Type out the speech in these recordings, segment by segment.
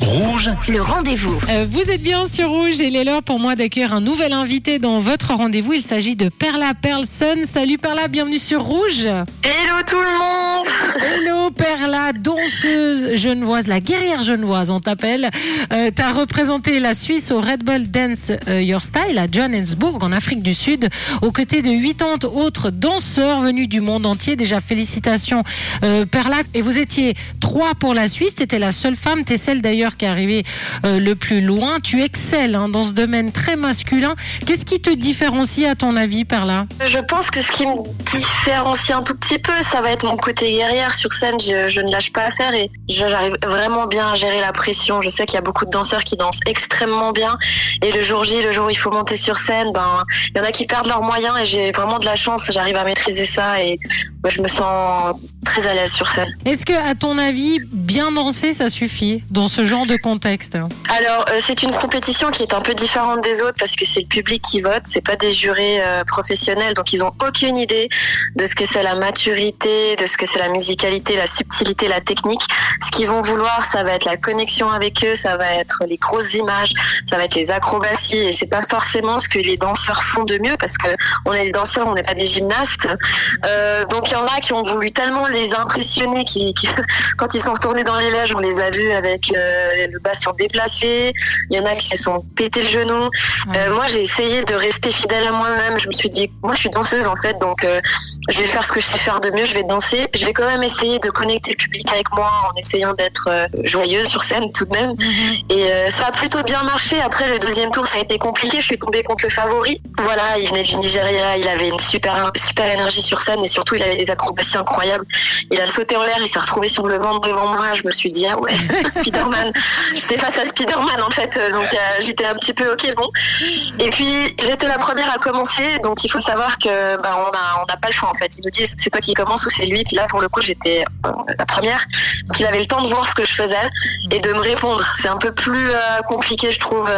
Rouge, Le rendez-vous. Euh, vous êtes bien sur Rouge et il est l'heure pour moi d'accueillir un nouvel invité dans votre rendez-vous. Il s'agit de Perla Perlson. Salut Perla, bienvenue sur Rouge. Hello tout le monde Hello Perla, danseuse genevoise, la guerrière genevoise, on t'appelle. Euh, tu as représenté la Suisse au Red Bull Dance euh, Your Style à Johannesburg, en Afrique du Sud, aux côtés de 80 autres danseurs venus du monde entier. Déjà, félicitations euh, Perla. Et vous étiez trois pour la Suisse, tu étais la seule femme, tu es celle d'ailleurs qui est arrivée euh, le plus loin. Tu excelles hein, dans ce domaine très masculin. Qu'est-ce qui te différencie à ton avis, Perla? Je pense que ce qui me différencie un tout petit peu, ça va être mon côté guerrière sur scène. Je, ne lâche pas à faire et j'arrive vraiment bien à gérer la pression. Je sais qu'il y a beaucoup de danseurs qui dansent extrêmement bien et le jour J, le jour où il faut monter sur scène, ben il y en a qui perdent leurs moyens et j'ai vraiment de la chance. J'arrive à maîtriser ça et je me sens très à l'aise sur scène. Est-ce que, à ton avis, bien danser, ça suffit dans ce genre de contexte? Alors, euh, c'est une compétition qui est un peu différente des autres parce que c'est le public qui vote, c'est pas des jurés euh, professionnels, donc ils ont aucune idée de ce que c'est la maturité, de ce que c'est la musicalité, la subtilité, la technique. Ce qu'ils vont vouloir, ça va être la connexion avec eux, ça va être les grosses images, ça va être les acrobaties, et c'est pas forcément ce que les danseurs font de mieux parce que on est des danseurs, on n'est pas des gymnastes. Euh, donc il y en a qui ont voulu tellement les impressionner, qui, qui- quand ils sont retournés dans les loges, on les a vus avec euh, le bastion déplacé. Il y en a qui se sont pété le genou. Euh, moi, j'ai essayé de rester fidèle à moi-même. Je me suis dit, moi, je suis danseuse en fait, donc euh, je vais faire ce que je sais faire de mieux. Je vais danser. Je vais quand même essayer de connecter le public avec moi en essayant d'être euh, joyeuse sur scène tout de même. Et euh, ça a plutôt bien marché. Après, le deuxième tour, ça a été compliqué. Je suis tombée contre le favori. Voilà, il venait du Nigeria. Il avait une super, super énergie sur scène et surtout, il avait des acrobaties incroyables. Il a sauté en l'air. Il s'est retrouvé sur le ventre devant moi. Je me suis dit, ah ouais, Spider-Man. J'étais face à Spider-Man en fait. Donc, euh, j'étais un petit peu, ok, bon. Et puis, j'étais la première à commencer. Donc, il faut savoir que bah, on a, n'a pas le choix en fait. Ils nous disent, c'est toi qui commence ou c'est lui. Puis là, pour le coup, j'étais euh, la première. Donc, il avait le temps de voir ce que je faisais et de me répondre. C'est un peu plus euh, compliqué, je trouve,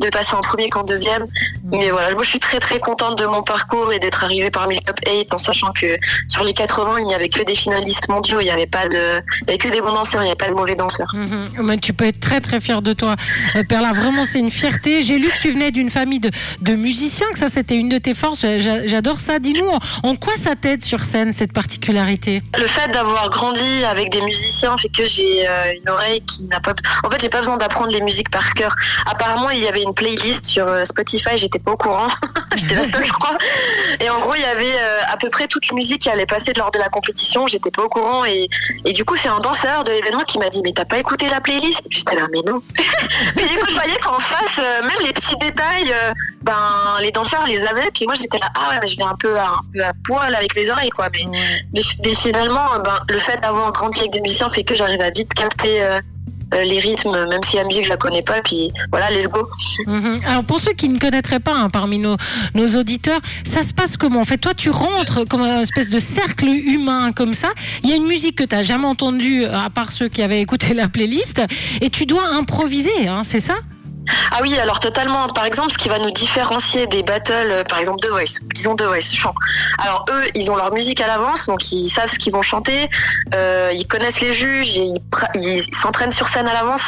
de passer en premier qu'en deuxième. Mais voilà, moi je suis très très contente de mon parcours et d'être arrivée parmi le top 8 en sachant que sur les 80, il n'y avait que des finalistes mondiaux, il n'y avait pas de, il y avait que des bons danseurs, il n'y avait pas de mauvais danseurs. Mhm. Mais tu peux être très très fier de toi, Euh, Perla. Vraiment, c'est une fierté. J'ai lu que tu venais d'une famille de, de musiciens, que ça c'était une de tes forces. J'a- J'adore ça. Dis-nous, en, quoi ça t'aide sur scène cette particularité? Le fait d'avoir grandi avec des musiciens fait que j'ai euh, une oreille qui n'a pas. En fait, j'ai pas besoin d'apprendre les musiques par cœur. Apparemment, il y avait une playlist sur euh, Spotify, j'étais pas au courant. j'étais la seule, je crois. Et en gros, il y avait euh, à peu près toute la musique qui allait passer lors de la compétition. J'étais pas au courant. Et, et du coup, c'est un danseur de l'événement qui m'a dit Mais t'as pas écouté la playlist? J'étais là, mais non. Mais du coup, je voyais qu'en face, euh, même les petits détails, euh, ben, les danseurs les avaient. Puis moi, j'étais là, ah ouais, mais je vais un peu à, un peu à poil avec les oreilles, quoi. Mais mais, mais finalement, ben, le fait d'avoir grandi avec des musiciens fait que j'arrive à vite capter euh, euh, les rythmes, même si la musique je la connais pas. Puis voilà, let's go. Mhm. Alors pour ceux qui ne connaîtraient pas hein, parmi nos, nos auditeurs, ça se passe comment? En fait, toi, tu rentres comme un espèce de cercle humain comme ça. Il y a une musique que tu n'as jamais entendue, euh, à part ceux qui avaient écouté la playlist, et tu dois improviser, hein, c'est ça? Ah oui, alors totalement. Par exemple, ce qui va nous différencier des battles, euh, par exemple The Voice, disons The Voice, chant. Alors eux, ils ont leur musique à l'avance, donc ils savent ce qu'ils vont chanter, euh, ils connaissent les juges, ils s'entraînent sur scène à l'avance.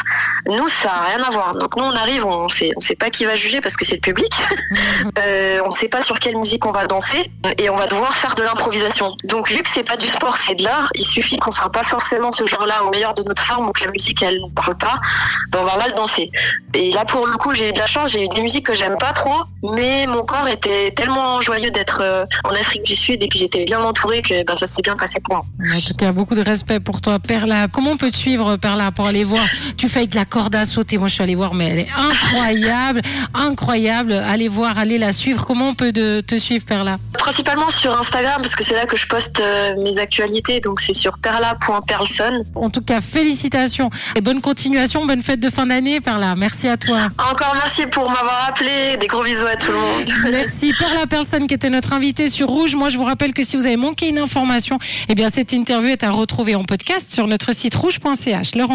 Nous, ça n'a rien à voir. Donc nous, on arrive, on sait, on sait pas qui va juger parce que c'est le public. Euh, on ne sait pas sur quelle musique on va danser et on va devoir faire de l'improvisation. Donc vu que c'est pas du sport, c'est de l'art, il suffit qu'on soit pas forcément ce jour-là au meilleur de notre forme ou que la musique elle nous parle pas, ben on va mal danser. Et là pour le coup, j'ai eu de la chance, j'ai eu des musiques que j'aime pas trop, mais mon corps était tellement joyeux d'être euh, en Afrique du Sud et puis j'étais bien entourée que ben, ça s'est bien passé pour moi. En tout cas, beaucoup de respect pour toi, Perla. Comment on suivre, Perla, pour aller voir Tu fais avec la corde à sauter. Moi, je suis allée voir, mais elle est incroyable, incroyable. Allez voir, allez la suivre. Comment on peut de- te suivre, Perla? Principalement sur Instagram parce que c'est là que je poste euh, mes actualités, donc c'est sur perla.perlson. En tout cas, félicitations et bonne continuation, bonne fête de fin d'année, Perla. Merci à toi. Encore merci pour m'avoir appelé, des gros bisous à tout le monde. Merci Perla Personne qui était notre invitée sur Rouge. Moi, je vous rappelle que si vous avez manqué une information, eh bien cette interview est à retrouver en podcast sur notre site rouge.ch. Le rendez-